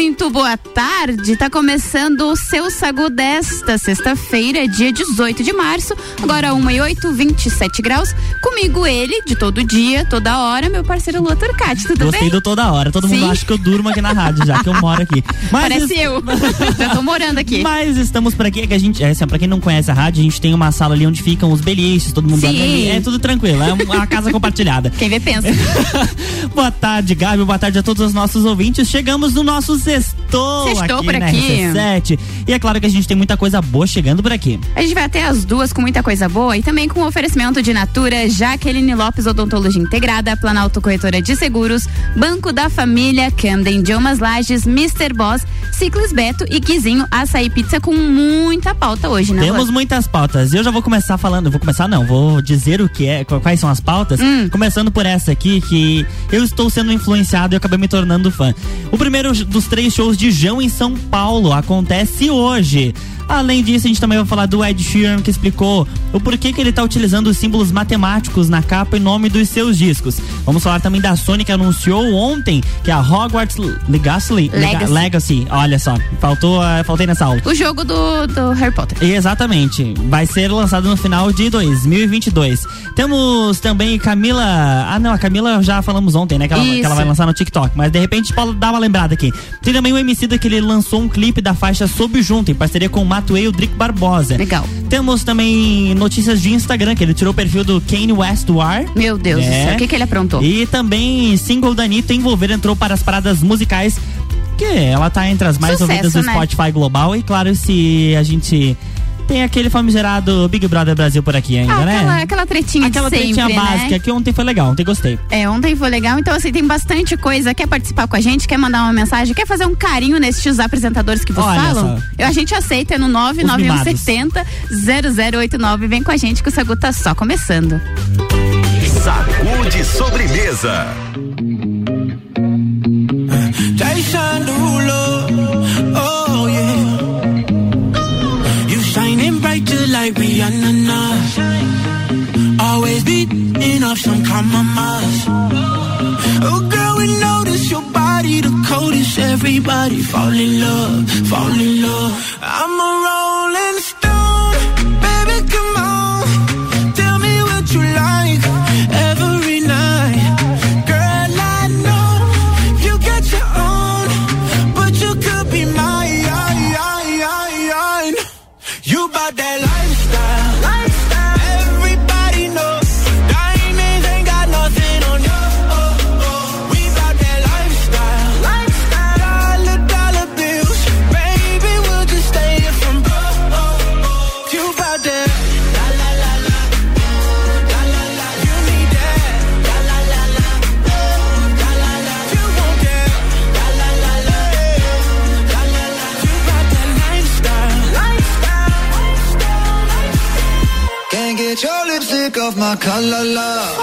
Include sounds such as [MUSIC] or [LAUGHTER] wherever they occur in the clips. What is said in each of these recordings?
Muito boa tarde, tá começando o seu Sagu desta sexta-feira, dia 18 de março, agora 1 e 8, 27 graus. Comigo ele, de todo dia, toda hora, meu parceiro Lua Turcati, tudo Gostei bem? do toda hora, todo mundo Sim. acha que eu durmo aqui na rádio, já que eu moro aqui. [LAUGHS] Mas Parece eu, já tô morando aqui. [LAUGHS] Mas estamos por aqui, é que a gente, é, assim, pra quem não conhece a rádio, a gente tem uma sala ali onde ficam os beliches, todo mundo ali, é tudo tranquilo, é uma casa [LAUGHS] compartilhada. Quem vê pensa. boa tarde, Gabi, boa tarde a todos os nossos ouvintes. Chegamos no nosso sextou, Sextou aqui por na aqui. RC7. E é claro que a gente tem muita coisa boa chegando por aqui. A gente vai até as duas com muita coisa boa e também com oferecimento de Natura, Jaqueline Lopes Odontologia Integrada, Planalto Corretora de Seguros, Banco da Família, Camden Idiomas Lages, Mr. Boss, Ciclis Beto e Quizinho Açaí Pizza com muita pauta hoje, né? Temos Lua? muitas pautas. Eu já vou começar falando, vou começar não, vou dizer o que é, qu- quais são as pautas. Hum. Começando por essa aqui, que eu estou sendo influenciado e eu acabei me tornando fã. O primeiro dos três shows de Jão em São Paulo acontece hoje. Além disso, a gente também vai falar do Ed Sheeran, que explicou o porquê que ele está utilizando os símbolos matemáticos na capa em nome dos seus discos. Vamos falar também da Sony, que anunciou ontem que a Hogwarts Legacy, Lega- Legacy. Legacy olha só, faltou, eh, faltei nessa aula. O jogo do, do Harry Potter. Exatamente. Vai ser lançado no final de 2022. Temos também Camila. Ah, não, a Camila já falamos ontem, né? Que ela, que ela vai lançar no TikTok. Mas de repente pode dar uma lembrada aqui. Tem também o MC que ele lançou um clipe da faixa Sob Junto, em parceria com o E o Drico Barbosa. Legal. Temos também notícias de Instagram, que ele tirou o perfil do Kanye West do ar. Meu Deus É. céu, o que, que ele aprontou? E também single da Anitta Envolver entrou para as paradas musicais. Que ela tá entre as mais Sucesso, ouvidas do né? Spotify Global. E claro, se a gente tem aquele famigerado Big Brother Brasil por aqui ainda, Ah, né? aquela, aquela tretinha Aquela de sempre, tretinha né? básica que ontem foi legal, ontem gostei. É, ontem foi legal, então assim, tem bastante coisa. Quer participar com a gente? Quer mandar uma mensagem? Quer fazer um carinho nesses apresentadores que vos Olha falam? só. Eu, a gente aceita, é no 99170 0089. Vem com a gente que o Sagu tá só começando. Sacude sobremesa. Like Rihanna. now. Always beating off some compromise. Oh girl, we notice your body the coldest. Everybody fall in love, fall in love. I'm a rolling la, call la la.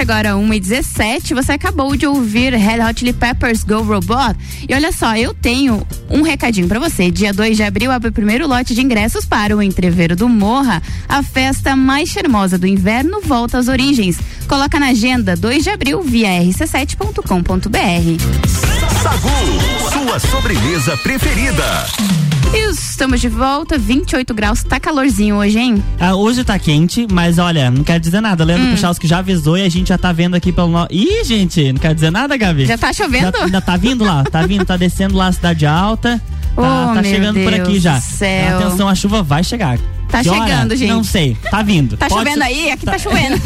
agora 1 e 17. Você acabou de ouvir Red Hot Chili Peppers Go Robot. E olha só, eu tenho um recadinho para você. Dia 2 de abril abre o primeiro lote de ingressos para o Entreveiro do Morra. A festa mais charmosa do inverno volta às origens. Coloca na agenda 2 de abril via rc7.com.br. Sagu, sua sobremesa preferida. Estamos de volta, 28 graus, tá calorzinho hoje, hein? Ah, hoje tá quente, mas olha, não quero dizer nada. Leandro hum. Puchalski já avisou e a gente já tá vendo aqui pelo nosso. Ih, gente, não quero dizer nada, Gabi. Já tá chovendo? Já, ainda tá vindo lá, tá vindo, tá descendo lá a cidade alta. Tá, oh, tá chegando Deus por aqui já. Céu. Atenção, a chuva vai chegar. Tá chegando, gente. Não sei, tá vindo. Tá Pode chovendo aí? Aqui tá, tá chovendo.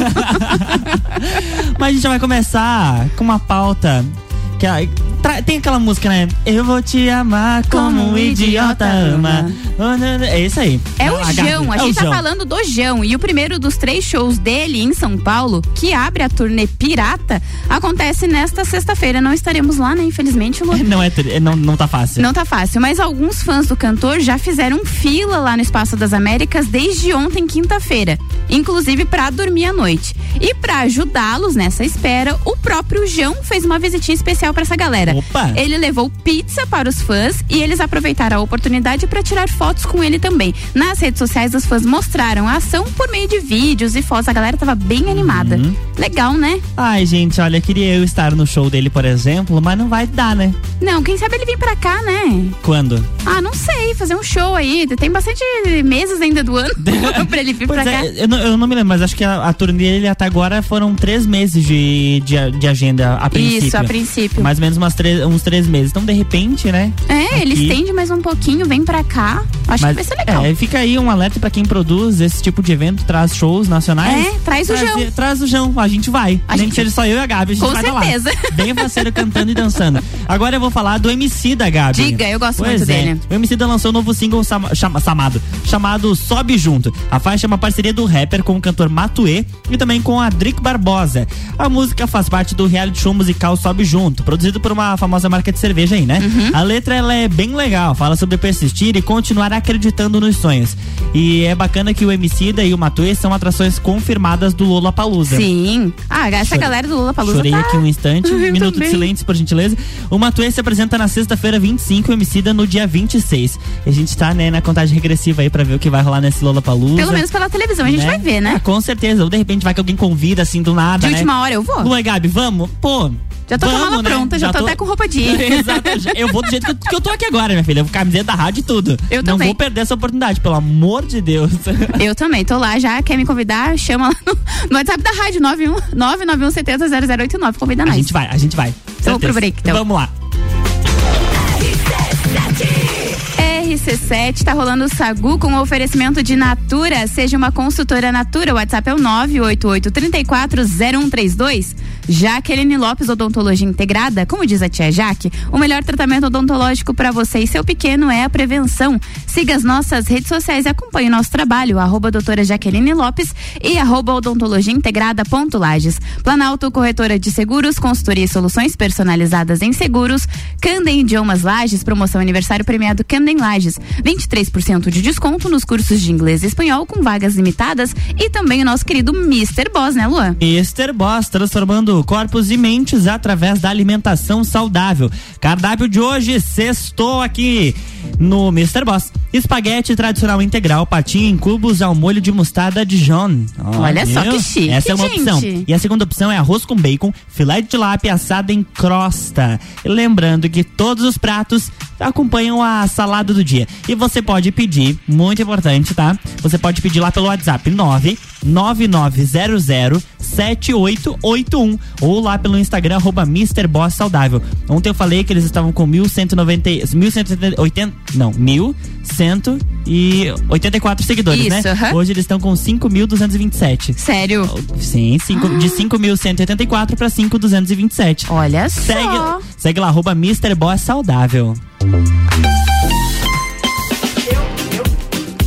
[LAUGHS] Mas a gente vai começar com uma pauta que, tem aquela música, né? Eu vou te amar como, como um idiota, idiota ama. Né, né. É isso aí. É o Jão, a é gente é tá falando do Jão. E o primeiro dos três shows dele em São Paulo, que abre a turnê Pirata, acontece nesta sexta-feira. Não estaremos lá, né? Infelizmente. Lu... [LAUGHS] não, é, não, não tá fácil. Não tá fácil, mas alguns fãs do cantor já fizeram fila lá no Espaço das Américas desde ontem, quinta-feira. Inclusive para dormir à noite. E para ajudá-los nessa espera, o próprio Jão fez uma visitinha especial pra essa galera. Opa! Ele levou pizza para os fãs e eles aproveitaram a oportunidade pra tirar fotos com ele também. Nas redes sociais, os fãs mostraram a ação por meio de vídeos e fotos. A galera tava bem animada. Uhum. Legal, né? Ai, gente, olha, queria eu estar no show dele, por exemplo, mas não vai dar, né? Não, quem sabe ele vir pra cá, né? Quando? Ah, não sei, fazer um show aí. Tem bastante meses ainda do ano [LAUGHS] pra ele vir Pois pra cá. é, eu não, eu não me lembro, mas acho que a, a turnê dele até agora foram três meses de, de, de agenda a princípio. Isso, a princípio. Mais ou menos umas três, uns três meses. Então, de repente, né? É, ele aqui- estende mais um pouquinho, vem pra cá. Acho que vai ser legal. É, fica aí um alerta pra quem produz esse tipo de evento, traz shows nacionais. É, traz o João. Traz o João, a gente vai. A Nem gente- que seja só eu e a Gabi, a gente Com vai certeza. lá. [LAUGHS] Bem faceiro cantando e dançando. Agora eu vou falar do MC da Gabi. Diga, eu gosto Pois muito é. dele. O MC da lançou um novo single chama- chamado, chamado Sobe Junto. A faixa é uma parceria do rapper com o cantor Matuê e também com a Drick Barbosa. A música faz parte do reality show musical Sobe Junto, produzido por uma famosa marca de cerveja aí, né? Uhum. A letra ela é bem legal, fala sobre persistir e continuar acreditando nos sonhos. E é bacana que o MC da e o Matuê são atrações confirmadas do Lola Palusa. Sim. Ah, essa Chorei. galera do Lula Palusa Chorei tá... aqui um instante, [LAUGHS] um Eu minuto também. de silêncio, por gentileza. O Matuê se apresenta na sexta-feira 25 e o Emicida no dia 26. E a gente tá, né, na contagem regressiva aí pra ver o que vai rolar nesse Lola Palusa. Pelo menos pela televisão, a gente vai ver, né? Ah, com certeza. Ou de repente vai que alguém convida assim do nada, De né? última hora eu vou. Luan e Gabi, vamos? Pô. Já tô vamos, mala né? Pronta, já, tô, até com roupa de ir. [LAUGHS] Exato. já- Eu vou do jeito que eu, que eu tô aqui agora, minha filha. Eu vou camiseta da rádio e tudo. Eu Não também. vou perder essa oportunidade, pelo amor de Deus. [LAUGHS] Eu também, tô lá já, quer me convidar, chama lá no, no WhatsApp da rádio 91 991 70 0089, convida A nós. gente vai, a gente vai. Vamos pro break, então. Vamos lá. RC7 tá rolando o Sagu com oferecimento de Natura. Seja uma consultora Natura. O WhatsApp é o 988-340132. Jaqueline Lopes Odontologia Integrada. Como diz a tia Jaque, o melhor tratamento odontológico para você e seu pequeno é a prevenção. Siga as nossas redes sociais e acompanhe o nosso trabalho. Arroba doutora Jaqueline Lopes e arroba odontologia integrada ponto Lages. Planalto Corretora de Seguros, consultoria e soluções personalizadas em seguros. Candem Idiomas Lages, promoção aniversário premiado Candem Lages. 23% de desconto nos cursos de inglês e espanhol com vagas limitadas. E também o nosso querido Mr. Boss, né, Luan? Mr. Boss, transformando corpos e mentes através da alimentação saudável. Cardápio de hoje, sextou aqui no Mr. Boss. Espaguete tradicional integral, patinho em cubos ao molho de mostarda Dijon. Ó, Olha só que chique, Essa é uma gente. opção. E a segunda opção é arroz com bacon, filé de tilápia assado em crosta. Lembrando que todos os pratos acompanham a salada do dia. E você pode pedir, muito importante, tá? Você pode pedir lá pelo WhatsApp 9 9900 7881 ou lá pelo Instagram arroba Mr. Boss Saudável. Ontem eu falei que eles estavam com 1190 1180 não, 1184 seguidores, Isso, né? aham. Hoje eles estão com 5227. Sério. Sim, cinco, de 5.184 para 5.227. Olha Segue, só. segue lá, arroba Mr. Boss Saudável.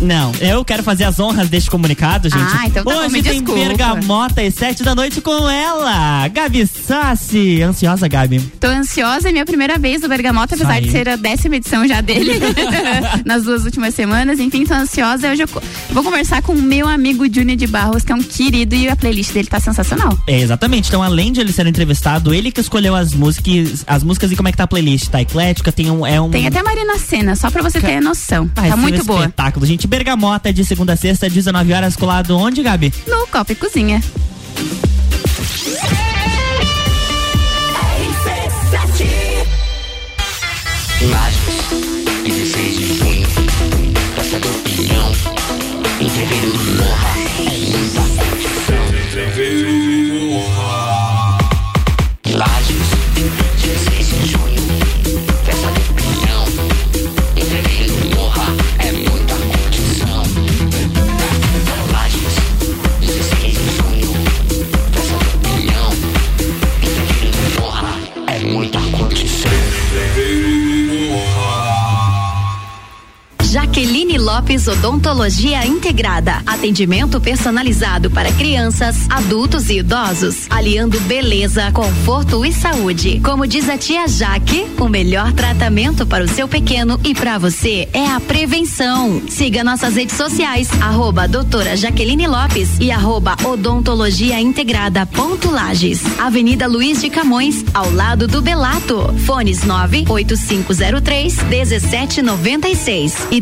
Não, eu quero fazer as honras deste comunicado, gente. Ah, então tá bom, Hoje me tem desculpa. Bergamota às sete da noite com ela, Gabi Sassi. Ansiosa, Gabi? Tô ansiosa, é minha primeira vez no Bergamota, apesar Aí. de ser a décima edição já dele [LAUGHS] [LAUGHS] nas duas últimas semanas. Enfim, tô ansiosa. Hoje eu vou conversar com o meu amigo Júnior de Barros, que é um querido, e a playlist dele tá sensacional. É, exatamente. Então, além de ele ser entrevistado, ele que escolheu as músicas, as músicas e como é que tá a playlist. Tá eclética, tem um. É um Tem até Marina Senna, só pra você ter noção. Vai tá ser muito um boa. espetáculo. Gente, Bergamota de segunda a sexta, 19 horas, colado onde, Gabi? No Copa e Cozinha. Odontologia Integrada. Atendimento personalizado para crianças, adultos e idosos, aliando beleza, conforto e saúde. Como diz a tia Jaque, o melhor tratamento para o seu pequeno e para você é a prevenção. Siga nossas redes sociais, arroba doutora Jaqueline Lopes e arroba odontologia integrada ponto Lages. Avenida Luiz de Camões, ao lado do Belato. Fones 98503 1796 e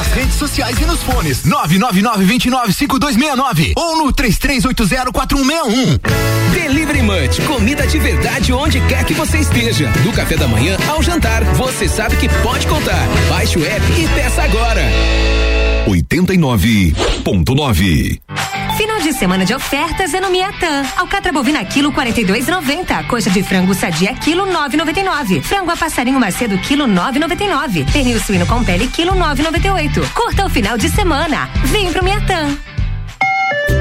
Nas redes sociais e nos fones 999-295269 ou no 33804161. Delivery Munch, comida de verdade onde quer que você esteja. Do café da manhã ao jantar, você sabe que pode contar. Baixe o app e peça agora. 89.9 Final de semana de ofertas é no Miatã. Alcatra bovina quilo 42,90. Coxa de frango sadia quilo 9,99. Frango a passarinho macedo quilo 9,99. Pernil suíno com pele quilo 9,98. Curta o final de semana. Vem pro Miatã.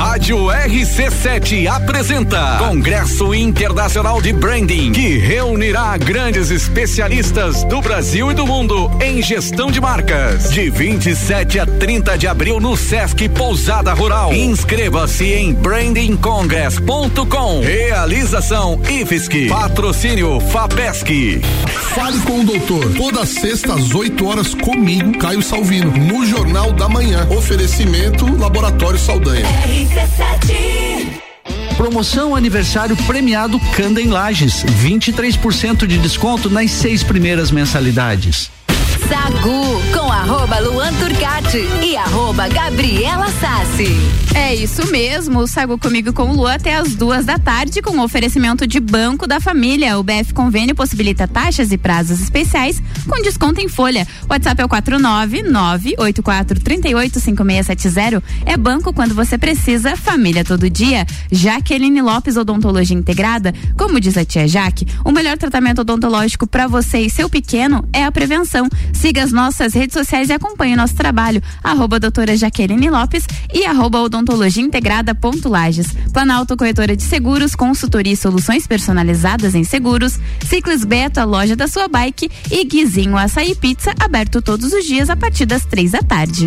Rádio RC7 apresenta Congresso Internacional de Branding, que reunirá grandes especialistas do Brasil e do mundo em gestão de marcas. De 27 a 30 de abril no Sesc Pousada Rural. Inscreva-se em brandingcongress.com. Realização IFSC. Patrocínio FAPESC. Fale com o doutor. Toda sexta às 8 horas comigo, Caio Salvino, no Jornal da Manhã. Oferecimento Laboratório Saldanha. Promoção aniversário premiado Canda em Lages. 23% de desconto nas seis primeiras mensalidades. Sagu com arroba Luan Turcati e arroba Gabriela Sassi. É isso mesmo, o Sagu comigo com o Lu até as duas da tarde com oferecimento de Banco da Família. O BF Convênio possibilita taxas e prazos especiais com desconto em folha. WhatsApp é o 49984385670. É banco quando você precisa, família todo dia. Jaqueline Lopes Odontologia Integrada, como diz a tia Jaque, o melhor tratamento odontológico para você e seu pequeno é a prevenção. Siga as nossas redes sociais e acompanhe o nosso trabalho. Arroba doutora Jaqueline Lopes e arroba odontologia integrada ponto Lages. Planalto Corretora de Seguros, consultoria e soluções personalizadas em seguros. Ciclis Beto, a loja da sua bike. E Guizinho Açaí Pizza, aberto todos os dias a partir das três da tarde.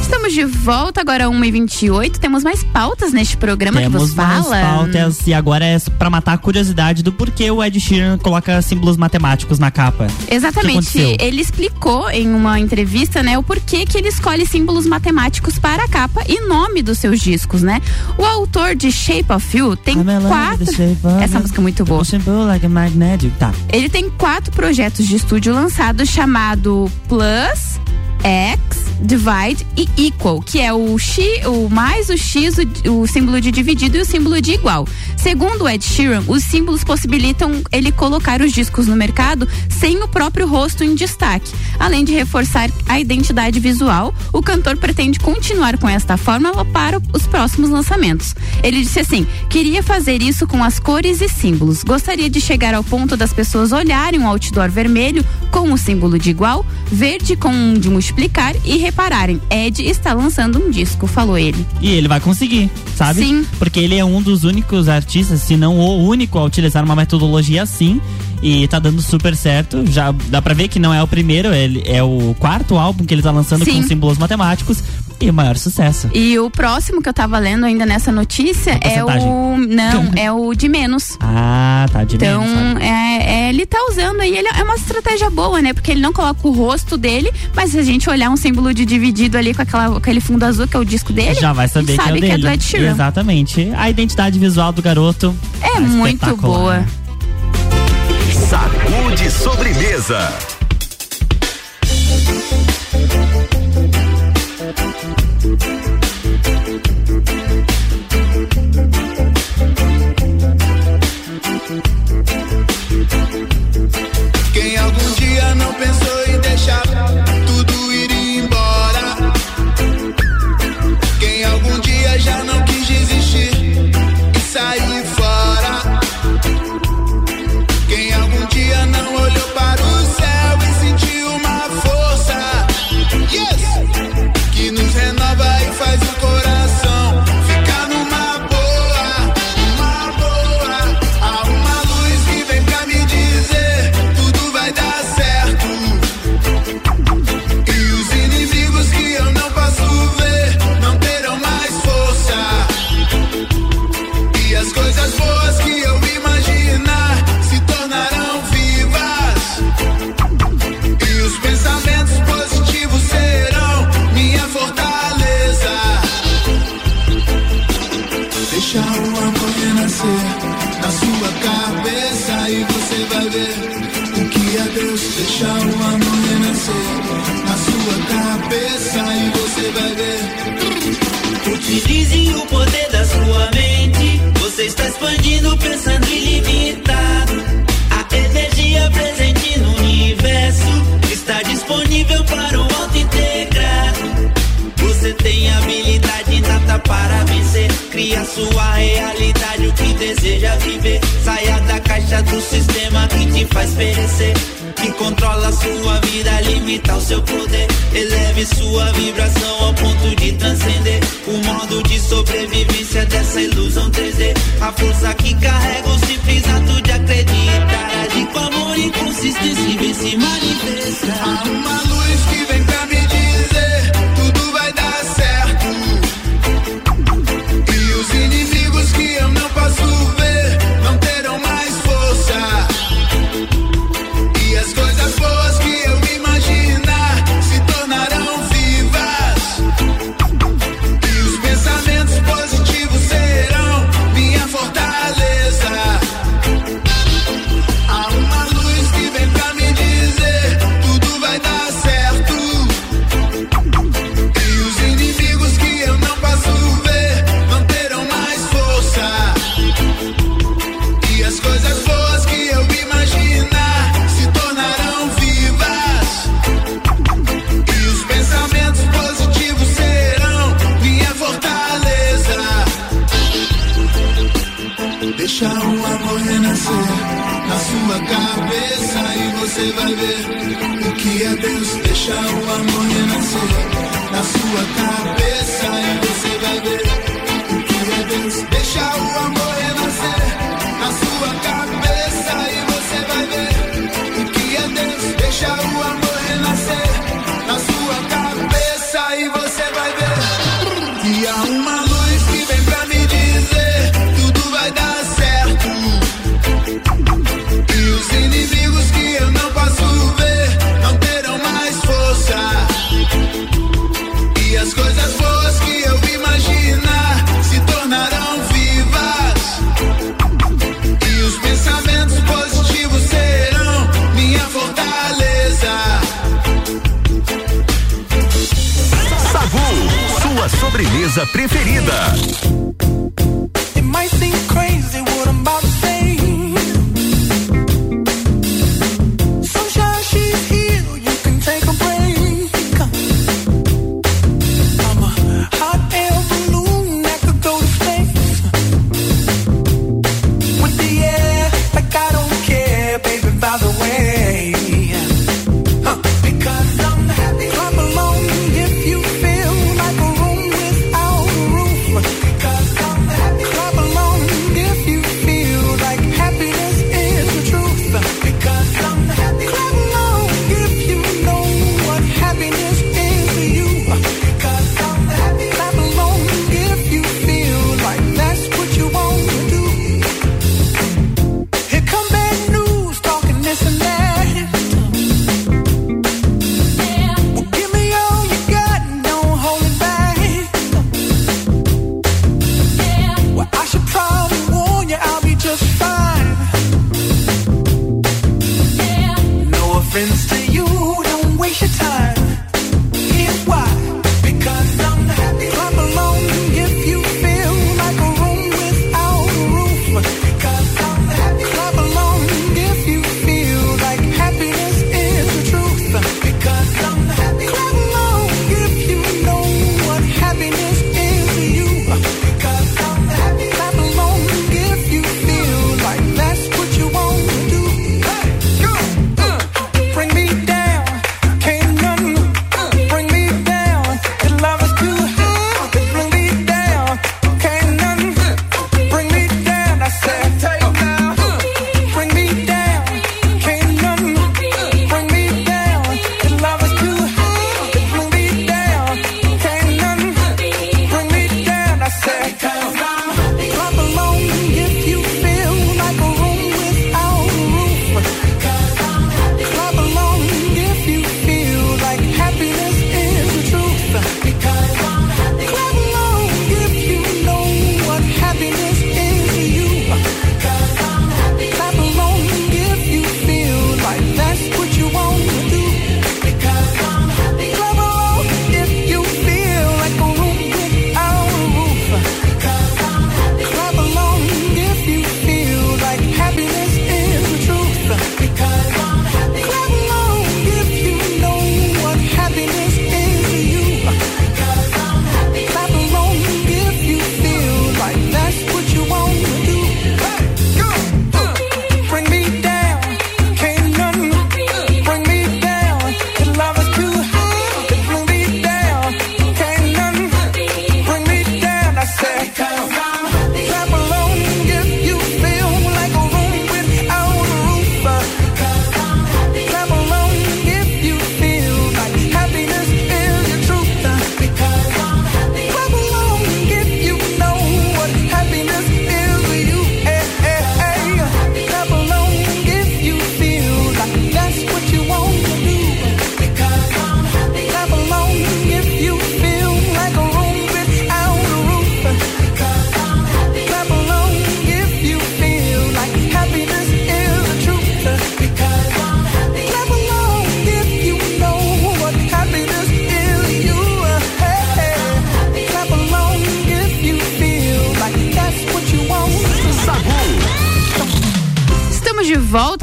Estamos de volta agora 1h28. Temos mais pautas neste programa que Temos vos mais fala. pautas e agora é pra matar a curiosidade do porquê o Ed Sheeran coloca símbolos matemáticos na capa. Que Exatamente. Ele explicou em uma entrevista, né, o porquê que ele escolhe símbolos matemáticos para a capa e nome dos seus discos, né? O autor de Shape of You tem quatro. Essa música é muito boa. Like a magnetic. Tá. Ele tem quatro projetos de estúdio lançados chamado Plus, X, Divide e Equal, que é o X, o mais o X, o, o símbolo de dividido e o símbolo de igual. Segundo Ed Sheeran, os símbolos possibilitam ele colocar os discos no mercado sem o próprio rosto em destaque. Além de reforçar a identidade visual, o cantor pretende continuar com esta fórmula para os próximos lançamentos. Ele disse assim: queria fazer isso com as cores e símbolos. Gostaria de chegar ao ponto das pessoas olharem um outdoor vermelho com o símbolo de igual, verde com um de multiplicar e repararem, Ed está lançando um disco, falou ele. E ele vai conseguir, sabe? Sim. Porque ele é um dos únicos artistas, se não o único, a utilizar uma metodologia assim. E tá dando super certo. Já dá pra ver que não é o primeiro, ele é o quarto álbum que ele tá lançando Sim. com símbolos matemáticos. E o maior sucesso. E o próximo que eu tava lendo ainda nessa notícia é o. Não, [LAUGHS] é o de menos. Ah, tá de Então, menos, sabe? é, é, ele tá usando aí, ele é uma estratégia boa, né? Porque ele não coloca o rosto dele, mas se a gente olhar um símbolo de dividido ali com aquela, aquele fundo azul que é o disco dele, Já vai saber que é o sabe dele. que é do Ed Sheeran. Exatamente. A identidade visual do garoto É tá muito boa. Sacude sobremesa. Cria sua realidade, o que deseja viver. Saia da caixa do sistema que te faz perecer. Que controla sua vida, limita o seu poder. Eleve sua vibração ao ponto de transcender. O modo de sobrevivência dessa ilusão 3D. A força que carrega o simples ato de acreditar. Agir com amor e consistência vem se manifestar. Há uma luz que vem pra me dizer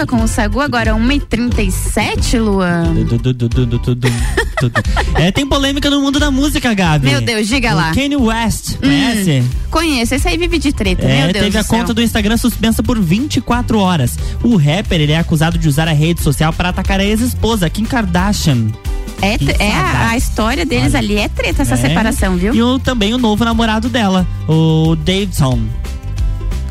volta com o Sagu, agora 1h37, Luan. é, tem polêmica no mundo da música, Gabi. Meu Deus, diga o lá. Kanye West, hum. conhece? Hum, conheço, esse aí vive de treta, é, meu Deus. Teve a céu. conta do Instagram suspensa por 24 horas. O rapper, ele é acusado de usar a rede social para atacar a ex-esposa, Kim Kardashian. É, é a, a, história deles Olha. ali é treta essa é. separação, viu? E o, também o novo namorado dela, o Davidson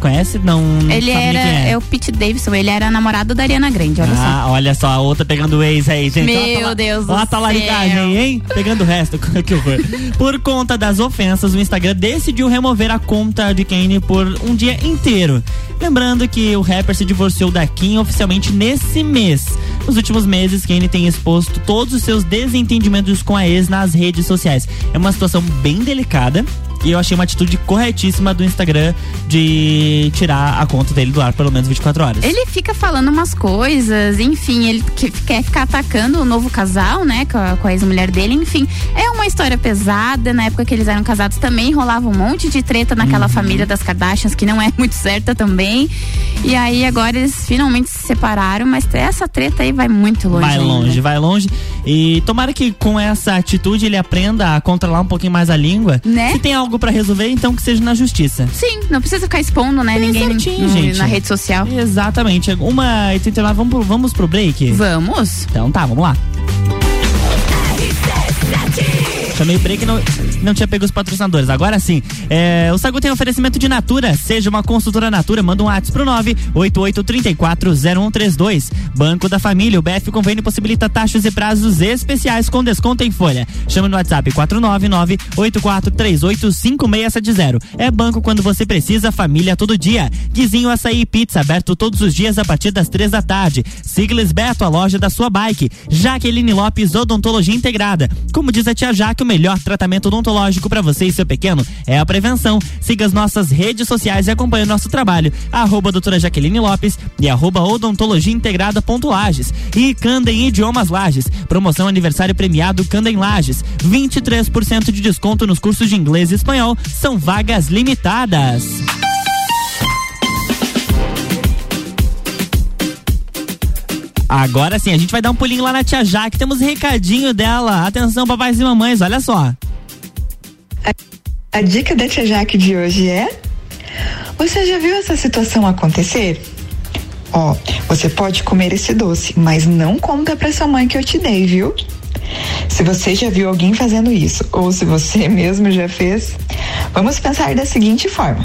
conhece? Não. Ele era. É. é. o Pete Davidson, ele era namorado da Ariana Grande, olha ah, só. Olha só, a outra pegando o ex aí, gente. Meu Deus Olha a lá, aí, hein? Pegando o resto, [LAUGHS] é que horror. Por conta das ofensas, o Instagram decidiu remover a conta de Kanye por um dia inteiro. Lembrando que o rapper se divorciou da Kim oficialmente nesse mês. Nos últimos meses, Kanye tem exposto todos os seus desentendimentos com a ex nas redes sociais. É uma situação bem delicada e eu achei uma atitude corretíssima do Instagram de tirar a conta dele do ar pelo menos 24 horas. Ele fica falando umas coisas, enfim, ele que- quer ficar atacando o novo casal, né, com a, com a ex-mulher dele, enfim. É uma história pesada, na época que eles eram casados também rolava um monte de treta naquela família das Kardashians, que não é [LAUGHS] muito certa também. E aí agora eles finalmente se separaram, mas essa treta aí vai muito longe. Vai ainda. longe, vai longe. E tomara que com essa atitude ele aprenda a controlar um pouquinho mais a língua. Né? Se tem algo pra resolver, então que seja na justiça. Sim, não precisa ficar expondo, né, ninguém certinho, gente. na rede social. Exatamente. Uma e 39, vamos pro, vamos pro break? Vamos. Então tá, vamos lá. Chamei break não, não tinha pego os patrocinadores. Agora sim. É, o Sagu tem oferecimento de Natura. Seja uma consultora Natura, manda um WhatsApp pro 988340132. Banco da Família. O BF Convênio possibilita taxas e prazos especiais com desconto em folha. Chama no WhatsApp 499-8438-5670. É banco quando você precisa, família todo dia. Guizinho Açaí e Pizza, aberto todos os dias a partir das três da tarde. Siglas Beto, a loja da sua bike. Jaqueline Lopes, Odontologia Integrada. Como diz a tia Jaque, o melhor tratamento odontológico para você e seu pequeno é a prevenção. Siga as nossas redes sociais e acompanhe o nosso trabalho. Arroba doutora Jaqueline Lopes e arroba odontologia integrada ponto Lages. E Candem Idiomas Lages. Promoção aniversário premiado Candem Lages. 23% de desconto nos cursos de inglês e espanhol. São vagas limitadas. Agora sim, a gente vai dar um pulinho lá na tia Jaque. Temos recadinho dela. Atenção, papais e mamães, olha só. A dica da tia Jaque de hoje é: Você já viu essa situação acontecer? Ó, você pode comer esse doce, mas não conta pra sua mãe que eu te dei, viu? Se você já viu alguém fazendo isso, ou se você [LAUGHS] mesmo já fez, vamos pensar da seguinte forma.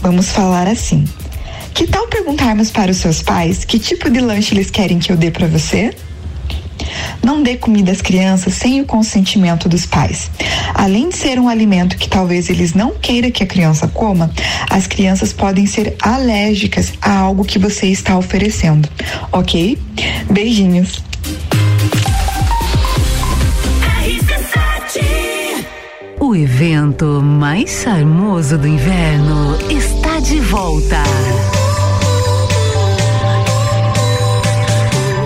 Vamos falar assim. Que tal perguntarmos para os seus pais que tipo de lanche eles querem que eu dê pra você? Não dê comida às crianças sem o consentimento dos pais. Além de ser um alimento que talvez eles não queiram que a criança coma, as crianças podem ser alérgicas a algo que você está oferecendo, ok? Beijinhos. O evento mais charmoso do inverno está de volta.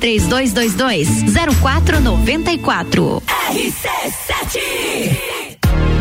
3222 0494.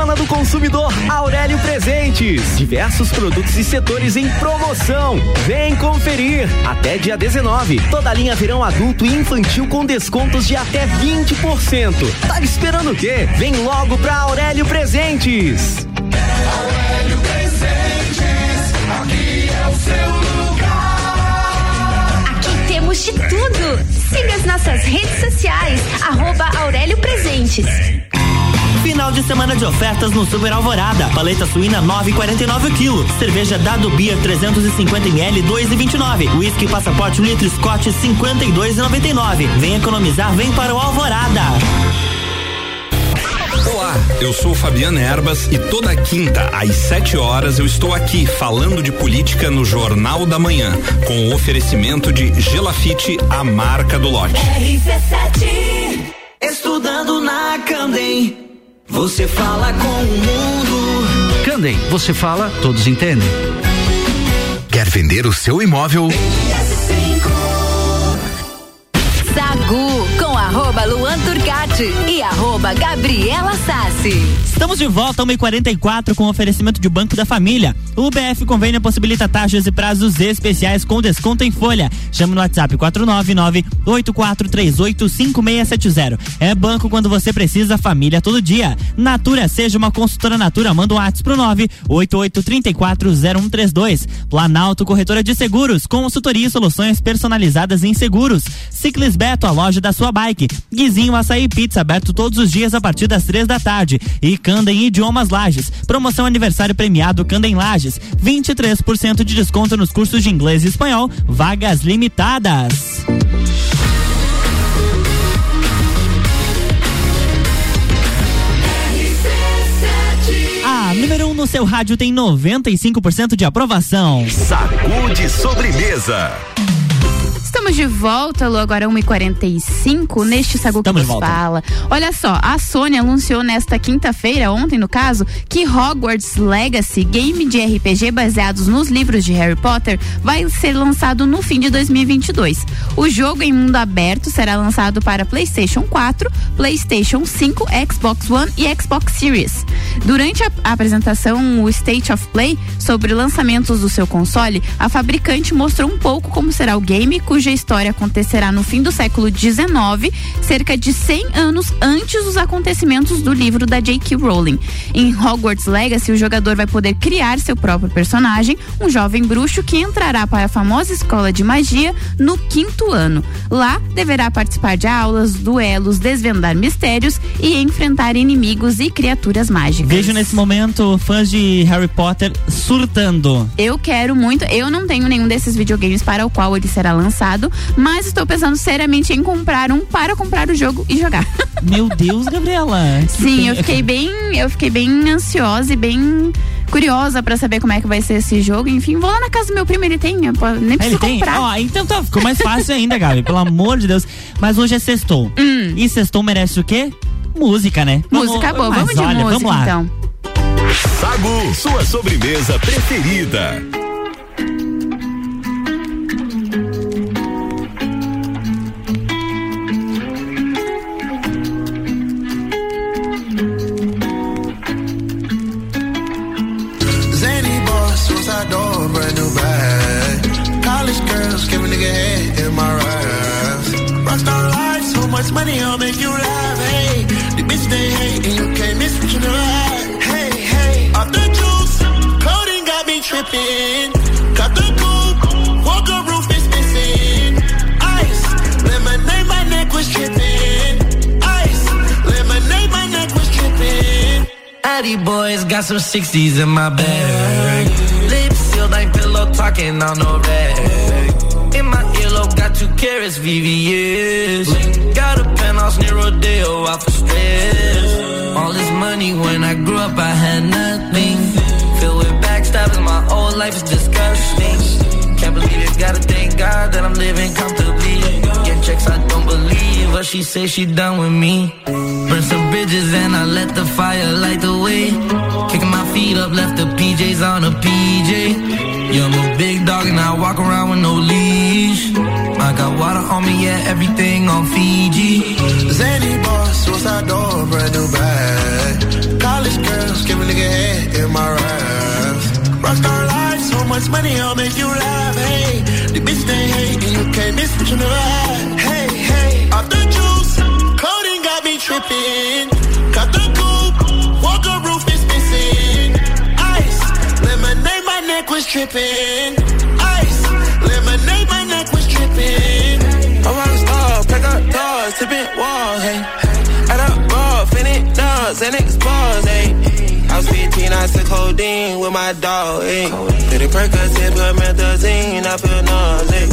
Semana do Consumidor Aurélio Presentes. Diversos produtos e setores em promoção. Vem conferir. Até dia 19. Toda linha verão adulto e infantil com descontos de até 20%. Tá esperando o quê? Vem logo pra Aurélio Presentes. Aurélio Presentes, aqui é o seu lugar. Aqui temos de tudo. Siga as nossas redes sociais, arroba Aurélio Presentes. Final de semana de ofertas no Super Alvorada. Paleta suína 9,49 kg. Cerveja Dado Beer 350 ml 2,29. Whisky Passaporte 1 litro Scott 52,99. Vem economizar, vem para o Alvorada. Olá, eu sou Fabiana Erbas e toda quinta às 7 horas eu estou aqui falando de política no Jornal da Manhã, com o oferecimento de Gelafite, a marca do lote. RC7, estudando na Candem. Você fala com o mundo. Candem, você fala, todos entendem. Quer vender o seu imóvel? Sagu com arroba Luan Turcati e arroba Gabriela Sassi. Estamos de volta, 1h44, com oferecimento de Banco da Família. O BF Convênio possibilita taxas e prazos especiais com desconto em folha. Chame no WhatsApp 499-8438-5670. É banco quando você precisa, família todo dia. Natura, seja uma consultora Natura, manda um WhatsApp pro 988340132. Planalto Corretora de Seguros, consultoria e soluções personalizadas em seguros. Ciclis Beto, a loja da sua bike. Guizinho Açaí Pizza, aberto todos os dias a partir das três da tarde. E Candem Idiomas Lages. Promoção aniversário premiado Candem Lages. 23% de desconto nos cursos de inglês e espanhol. Vagas limitadas. A número 1 um no seu rádio tem 95% de aprovação. Sacude sobremesa. Estamos de volta, Lu, agora 1h45, neste Sagu que nos fala. Olha só, a Sony anunciou nesta quinta-feira, ontem no caso, que Hogwarts Legacy, game de RPG baseados nos livros de Harry Potter, vai ser lançado no fim de 2022. O jogo em mundo aberto será lançado para PlayStation 4, PlayStation 5, Xbox One e Xbox Series. Durante a a apresentação, o State of Play, sobre lançamentos do seu console, a fabricante mostrou um pouco como será o game, cuja história acontecerá no fim do século XIX, cerca de 100 anos antes dos acontecimentos do livro da J.K. Rowling. Em Hogwarts Legacy, o jogador vai poder criar seu próprio personagem, um jovem bruxo que entrará para a famosa escola de magia no quinto ano. Lá, deverá participar de aulas, duelos, desvendar mistérios e enfrentar inimigos e criaturas mágicas. Vejo nesse momento fãs de Harry Potter surtando. Eu quero muito. Eu não tenho nenhum desses videogames para o qual ele será lançado, mas estou pensando seriamente em comprar um para comprar o jogo e jogar. [LAUGHS] Meu Deus, Gabriela. Sim, eu fiquei bem, eu fiquei bem ansiosa e bem curiosa para saber como é que vai ser esse jogo. Enfim, vou lá na casa do meu primo, ele tem, nem Ele preciso tem? comprar. Ó, então tá, ficou mais fácil ainda, Gabi, pelo amor de Deus. Mas hoje é sextou. [LAUGHS] E sextou merece o quê? Música, né? Hum. Música boa, mas vamos de olha, música vamos lá. então. Sagu, sua sobremesa preferida. Money, I'll make you laugh. Hey, the bitch they hate, and you can't miss what you never had. Hey, hey, off the juice, coding got me tripping. Got the coupe, walker roof is missing. Ice, lemonade, my neck was tripping. Ice, lemonade, my neck was tripping. Addy boys got some 60s in my bag. Lips sealed, ain't pillow talking on no rag two carrots, VVS. Got a penthouse near Rodeo out for stress. All this money when I grew up, I had nothing. Filled with backstabbing, my old life is disgusting. Can't believe it, gotta thank God that I'm living comfortably. Get checks, I don't believe, but she say she done with me. Burn some bridges and I let the fire light the way. Kicking my feet up, left the PJs on a PJ. Yeah, I'm a big dog and I walk around with no leash. Got water on me, yeah, everything on Fiji. Zany boss, what's suicide door, brand new bag. College girls, give a nigga head in my raps. Rockstar life, so much money, I'll make you laugh. Hey, the bitch they hate, and you can't miss what you never had. Hey, hey, off the juice, coding got me tripping. Cut the coupe, walker roof is missing. Ice, lemonade, my neck was tripping. hey, hey. I done bought finit dogs and explores, hey. I was 15, I took codeine with my dog, hey. Did it Percocet, but methazine, I feel nauseous.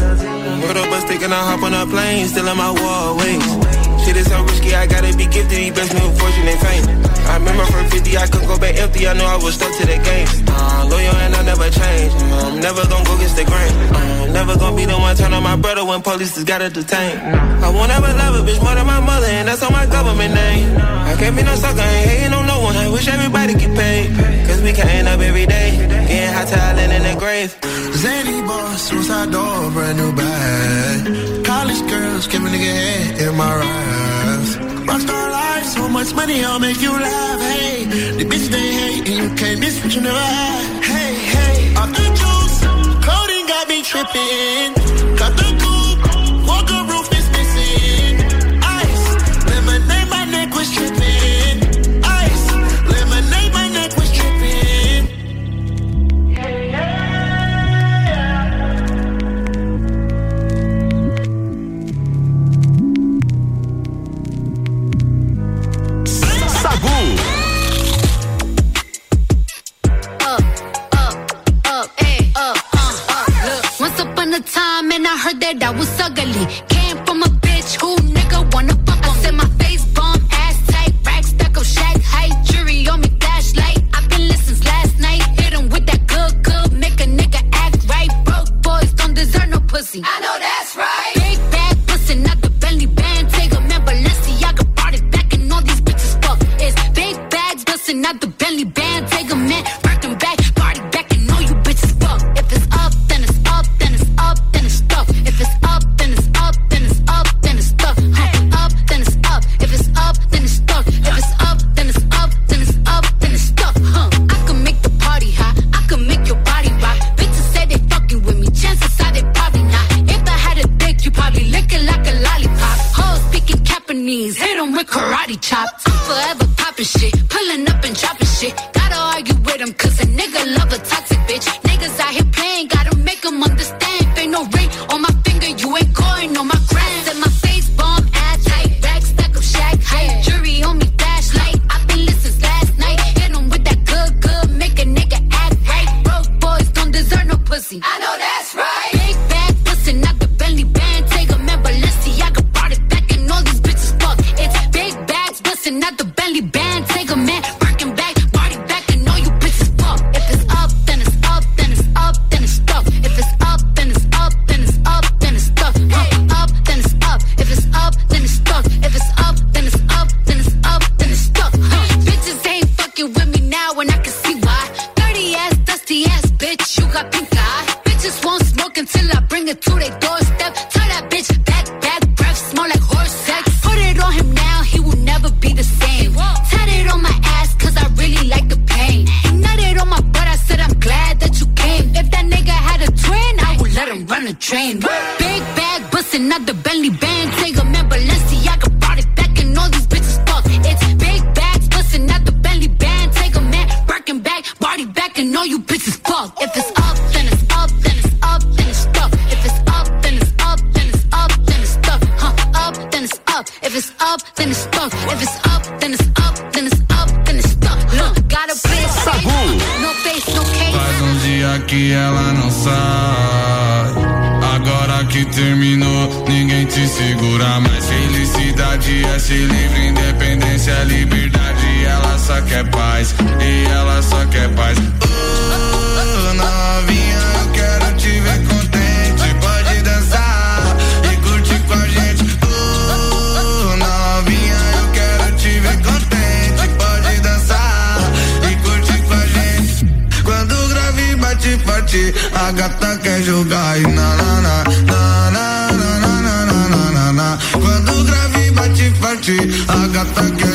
Put up a stick and I hop on a plane, still in my wall, wait. To this so risky, I gotta be gifted. He best me with fortune and fame. I remember from 50, I couldn't go back empty. I know I was stuck to the game. Uh, loyal and I never change. I'm never gonna go against the grain. Uh, I'm never gonna be the one turn on my brother when police just gotta detain. I won't ever love a bitch more than my mother, and that's on my government name. I can't be no sucker, ain't hating on no one. I wish everybody get paid. Cause we can end up every day. Getting hot to in the grave. Zany boss, suicide door, brand new bag. College girls, give a nigga head in my eyes. Rockstar life, so much money, I'll make you laugh. Hey, the bitch they hate, and you can't miss what you never had. Hey, hey, off the juice, coding got me tripping. Got the I got that.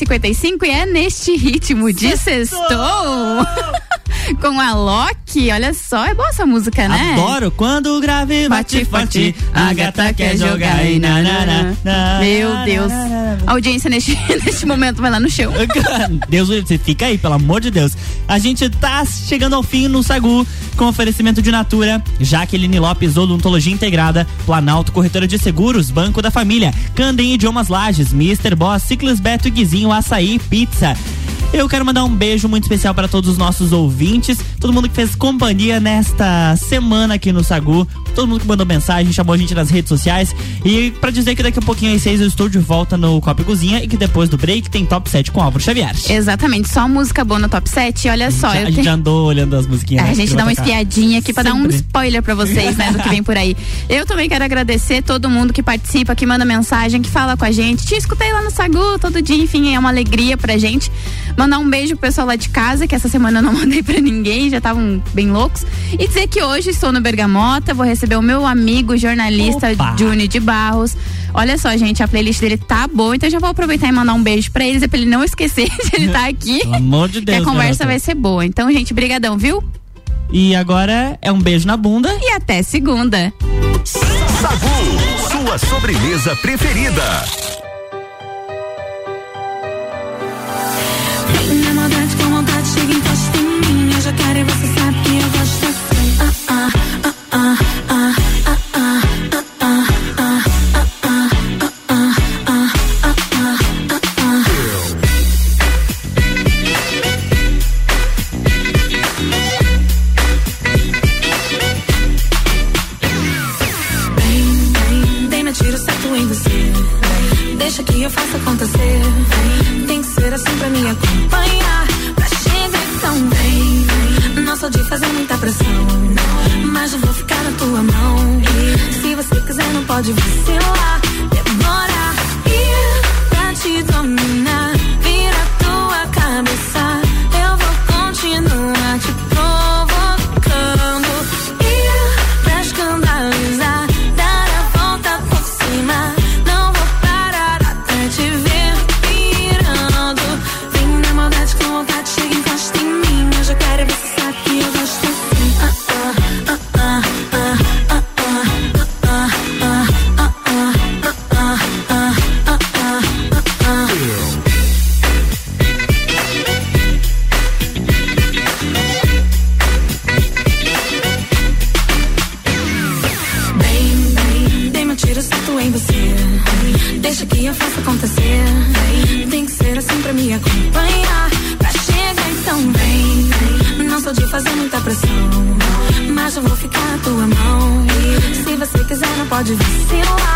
55 e é neste ritmo de sextou. sextou. [LAUGHS] Com a Loki, olha só, é boa essa música, né? Adoro quando o grave bate forte, a gata quer jogar e na, na, na, na, Meu Deus. A audiência neste, [LAUGHS] neste momento vai lá no chão. [LAUGHS] Deus, você fica aí, pelo amor de Deus. A gente tá chegando ao fim no Sagu com oferecimento de Natura, Jaqueline Lopes, Odontologia Integrada, Planalto Corretora de Seguros, Banco da Família, Candem Idiomas Lages, Mr. Boss, Ciclis Beto e Guizinho, Açaí, Pizza. Eu quero mandar um beijo muito especial para todos os nossos ouvintes, todo mundo que fez companhia nesta semana aqui no Sagu, todo mundo que mandou mensagem, chamou a gente nas redes sociais e para dizer que daqui a pouquinho às seis eu estou de volta no Copa e Cozinha e que depois do break tem Top 7 com Álvaro Xavier. Exatamente, só música boa no top 7. Olha só, Já- eu a gente tenho. andou olhando as musiquinhas. A né, gente que dá uma espiadinha aqui pra dar um spoiler pra vocês, né, do que vem por aí. Eu também quero agradecer todo mundo que participa, que manda mensagem, que fala com a gente. Te escutei lá no Sagu todo dia, enfim, é uma alegria pra gente. Mandar um beijo pro pessoal lá de casa, que essa semana eu não [LAUGHS] mandei pra ninguém, já estavam bem loucos. E dizer que hoje estou no Bergamota, vou receber o meu amigo jornalista Opa! Juni de Barros. Olha só, gente, a playlist dele tá boa, então eu já vou aproveitar e mandar um beijo pra eles, é pra ele não esquecer [LAUGHS] de ele tá aqui. Pelo amor de E Deus. a conversa garota. vai ser boa. Então, gente, brigadão, viu? E agora é um beijo na bunda. E até segunda. Sagu, sua sobremesa preferida. Na maldade com vontade, chega em mim. Eu já quero e você pressão. Mas eu vou ficar à tua mão. Se você quiser, não pode vir. Se não